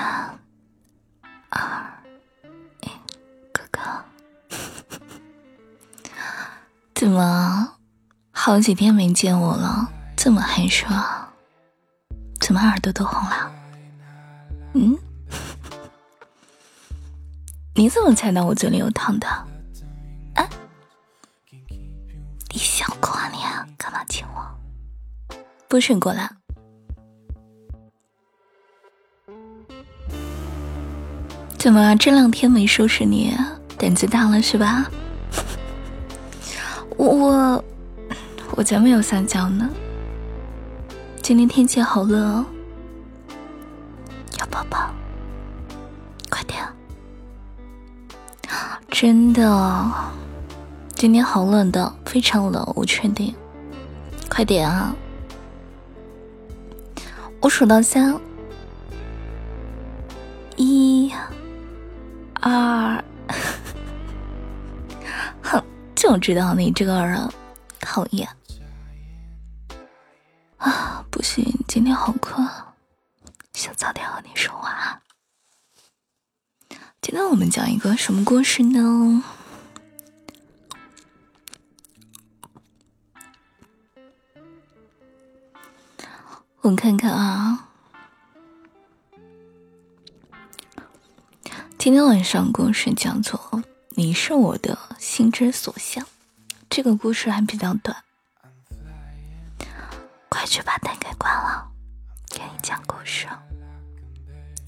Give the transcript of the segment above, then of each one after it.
三二一，哥哥，怎么好几天没见我了？这么害羞？怎么耳朵都红了？嗯？你怎么猜到我嘴里有糖的？啊？你想过啊？干嘛亲我？不许过来！怎么这两天没收拾你，胆子大了是吧？我我我才没有撒娇呢。今天天气好热哦，要抱抱，快点！真的，今天好冷的，非常冷，我确定。快点啊！我数到三，我，知道你这个人讨厌啊！不行，今天好困，想早点和你说话。今天我们讲一个什么故事呢？我看看啊。今天晚上故事叫做《你是我的心之所向》，这个故事还比较短，快去把灯给关了，给你讲故事，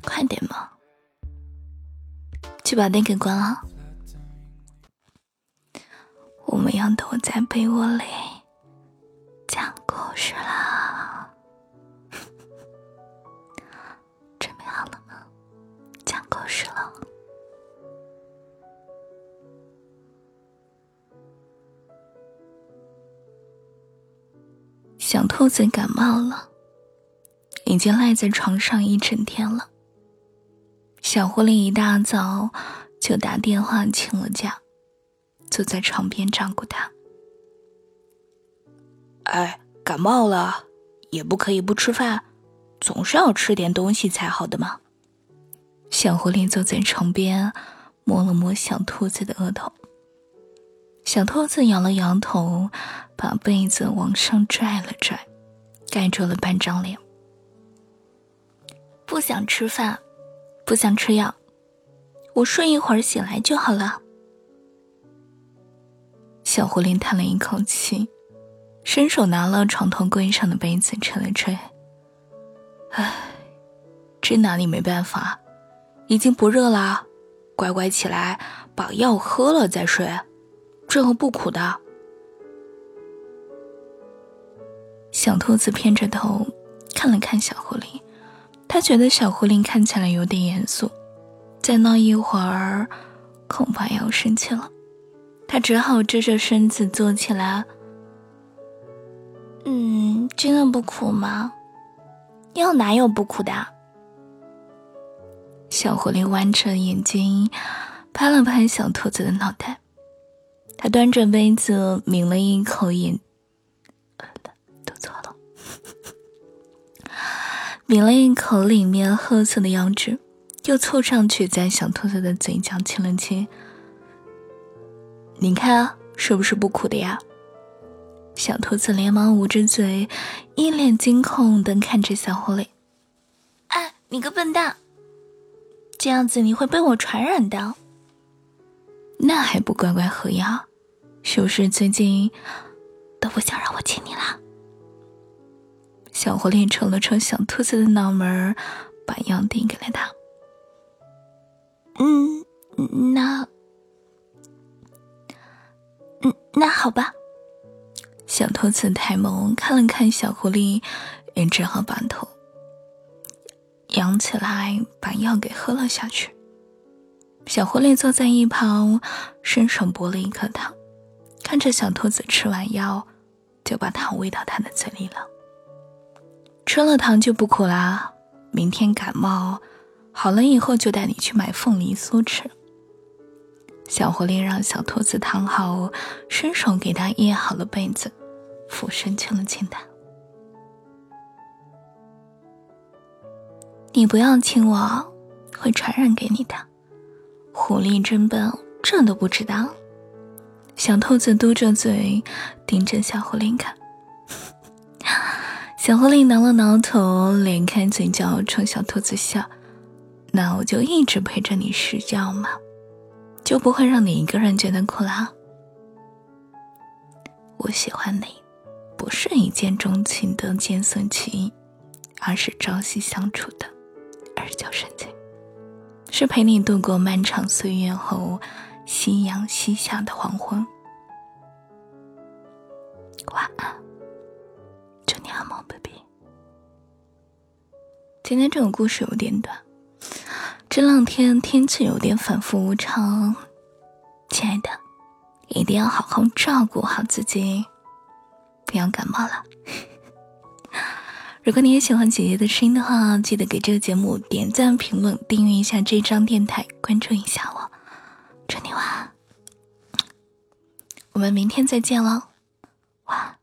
快点嘛，去把灯给关了，我们要躲在被窝里讲故事啦，小兔子感冒了，已经赖在床上一整天了。小狐狸一大早就打电话请了假，坐在床边照顾它。哎，感冒了也不可以不吃饭，总是要吃点东西才好的嘛。小狐狸坐在床边，摸了摸小兔子的额头。小兔子摇了摇头，把被子往上拽了拽，盖住了半张脸。不想吃饭，不想吃药，我睡一会儿醒来就好了。小狐狸叹了一口气，伸手拿了床头柜上的杯子吹了吹。唉，这拿你没办法，已经不热了，乖乖起来把药喝了再睡。这个不苦的。小兔子偏着头看了看小狐狸，他觉得小狐狸看起来有点严肃，再闹一会儿恐怕要生气了。他只好支着身子坐起来。嗯，真的不苦吗？药哪有不苦的？小狐狸弯着眼睛拍了拍小兔子的脑袋。他端着杯子抿了一口饮，读错了，抿了一口里面褐色的药汁，又凑上去在小兔子的嘴角亲了亲。你看是不是不苦的呀？小兔子连忙捂着嘴，一脸惊恐的看着小狐狸。哎，你个笨蛋！这样子你会被我传染的。那还不乖乖喝药？是不是最近都不想让我亲你了？小狐狸抽了抽小兔子的脑门把药递给了他。嗯，那，嗯，那好吧。小兔子抬眸看了看小狐狸，也只好把头仰起来，把药给喝了下去。小狐狸坐在一旁，伸手拨了一颗糖。看着小兔子吃完药，就把糖喂到它的嘴里了。吃了糖就不苦啦。明天感冒好了以后，就带你去买凤梨酥吃。小狐狸让小兔子躺好，伸手给它掖好了被子，俯身亲了亲它。你不要亲我，会传染给你的。狐狸真笨，这都不知道。小兔子嘟着嘴，盯着小狐狸看。小狐狸挠了挠头，咧开嘴角冲小兔子笑：“那我就一直陪着你睡觉嘛，就不会让你一个人觉得苦啦。我喜欢你，不是一见钟情的见色起意，而是朝夕相处的日久生情，是陪你度过漫长岁月后。”夕阳西下的黄昏，晚安，祝你好梦，baby。今天这个故事有点短，这两天天气有点反复无常，亲爱的，一定要好好照顾好自己，不要感冒了。如果你也喜欢姐姐的声音的话，记得给这个节目点赞、评论、订阅一下这张电台，关注一下我。祝你晚安。我们明天再见喽。晚安。